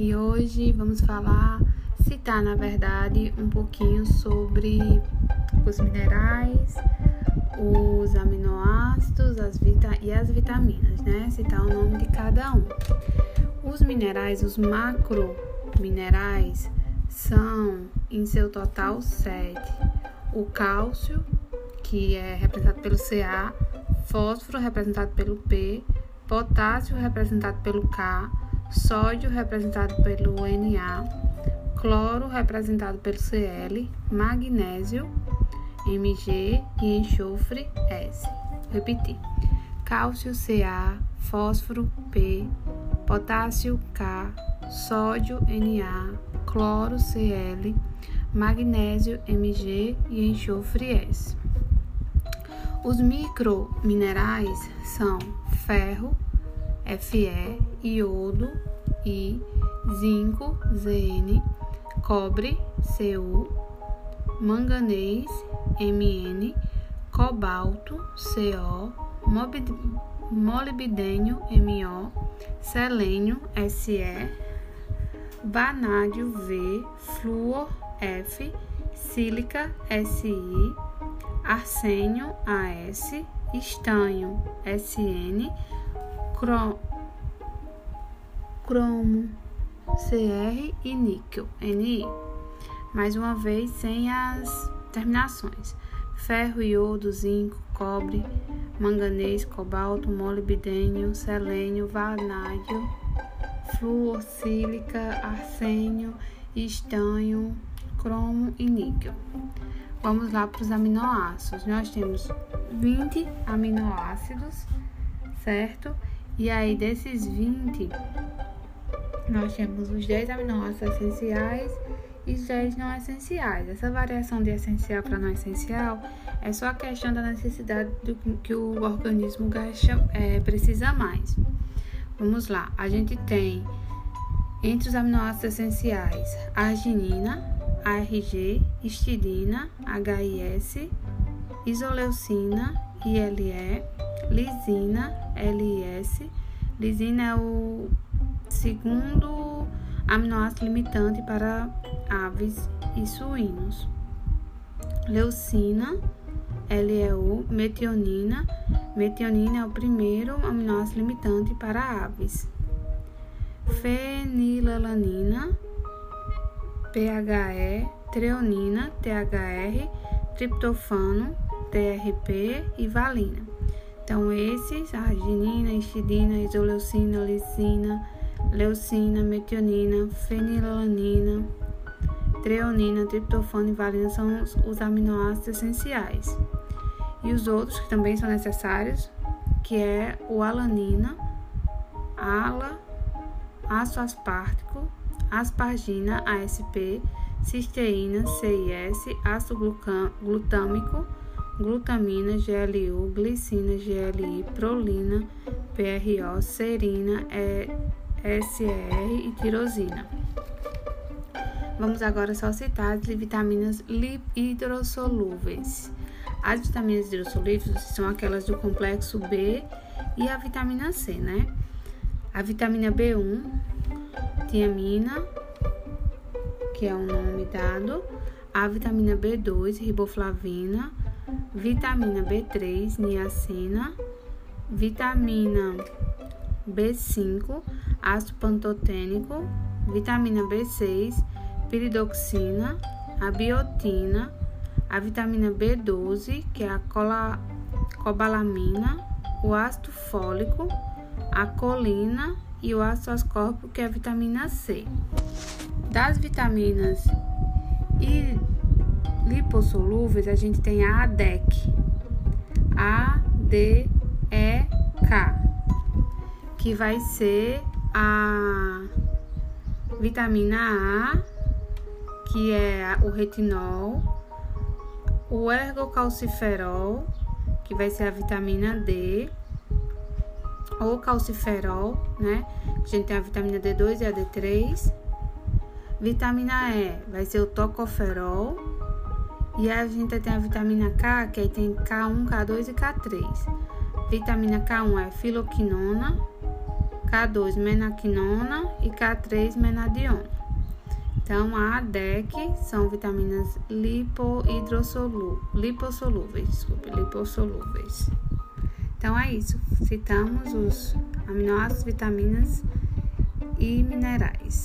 e hoje vamos falar, citar na verdade, um pouquinho sobre os minerais, os aminoácidos as vita e as vitaminas, né? Citar o nome de cada um. Os minerais, os macrominerais, são em seu total sete: o cálcio, que é representado pelo Ca, fósforo representado pelo P, potássio representado pelo K, sódio representado pelo Na, cloro representado pelo Cl, magnésio Mg e enxofre S. Repetir. Cálcio Ca, fósforo P, potássio K, sódio Na, cloro Cl, magnésio Mg e enxofre S. Os microminerais são ferro, Fe, iodo, I, zinco, Zn, cobre, Cu, manganês, Mn, cobalto, Co, molibdênio, Mo, selênio, Se, vanádio, V, flúor, F, sílica, Si, arsênio AS, estanho SN, cromo CR e níquel NI. Mais uma vez sem as terminações: ferro, iodo, zinco, cobre, manganês, cobalto, molibdênio, selênio, vanádio, flúor, sílica, arsênio, estanho, cromo e níquel. Vamos lá para os aminoácidos. Nós temos 20 aminoácidos, certo? E aí, desses 20, nós temos os 10 aminoácidos essenciais e os 10 não essenciais. Essa variação de essencial para não essencial é só a questão da necessidade do que o organismo gasta, é, precisa mais. Vamos lá, a gente tem entre os aminoácidos essenciais arginina, ARG, histidina, HIS, isoleucina, ILE, lisina, LIS. Lisina é o segundo aminoácido limitante para aves e suínos. Leucina, LEU, metionina. Metionina é o primeiro aminoácido limitante para aves. Fenilalanina, PHE, treonina, THR, triptofano, TRP e valina. Então, esses, arginina, histidina, isoleucina, lisina, leucina, metionina, fenilalanina, treonina, triptofano e valina são os, os aminoácidos essenciais. E os outros que também são necessários, que é o alanina, ala, ácido aspartico, aspargina, ASP, cisteína, CIS, ácido glutâmico, glutamina, GLU, glicina, GLI, prolina, PRO, serina, SR e tirosina. Vamos agora só citar as vitaminas hidrossolúveis. As vitaminas hidrossolúveis são aquelas do complexo B e a vitamina C, né? A vitamina B1 tiamina, que é o nome dado, a vitamina B2, riboflavina, vitamina B3, niacina, vitamina B5, ácido pantotênico, vitamina B6, piridoxina, a biotina, a vitamina B12, que é a cobalamina, o ácido fólico, a colina e o ácido ascórbico, que é a vitamina C. Das vitaminas e lipossolúveis, a gente tem a ADEC, K, que vai ser a vitamina A, que é o retinol, o ergocalciferol, que vai ser a vitamina D, ou calciferol, né? A gente tem a vitamina D2 e a D3. Vitamina E vai ser o tocoferol. E a gente tem a vitamina K, que aí tem K1, K2 e K3. Vitamina K1 é filoquinona, K2 menaquinona e K3 menadiona. Então, a DEC são vitaminas lipossolúveis, desculpe, lipossolúveis. Então é isso. Citamos os aminoácidos, vitaminas e minerais.